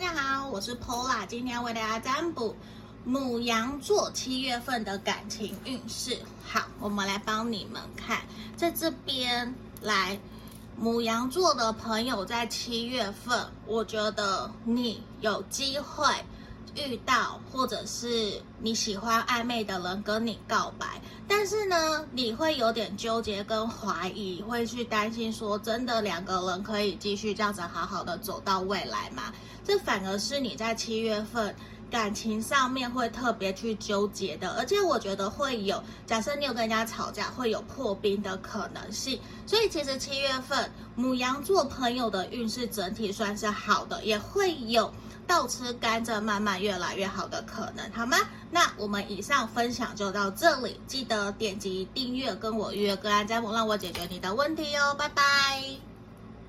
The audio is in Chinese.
大家好，我是 Pola，今天为大家占卜母羊座七月份的感情运势。好，我们来帮你们看，在这边来，母羊座的朋友在七月份，我觉得你有机会。遇到或者是你喜欢暧昧的人跟你告白，但是呢，你会有点纠结跟怀疑，会去担心说，真的两个人可以继续这样子好好的走到未来吗？这反而是你在七月份感情上面会特别去纠结的，而且我觉得会有，假设你有跟人家吵架，会有破冰的可能性。所以其实七月份母羊座朋友的运势整体算是好的，也会有。倒吃甘蔗，慢慢越来越好的可能，好吗？那我们以上分享就到这里，记得点击订阅，跟我预约个案占卜，让我解决你的问题哦，拜拜。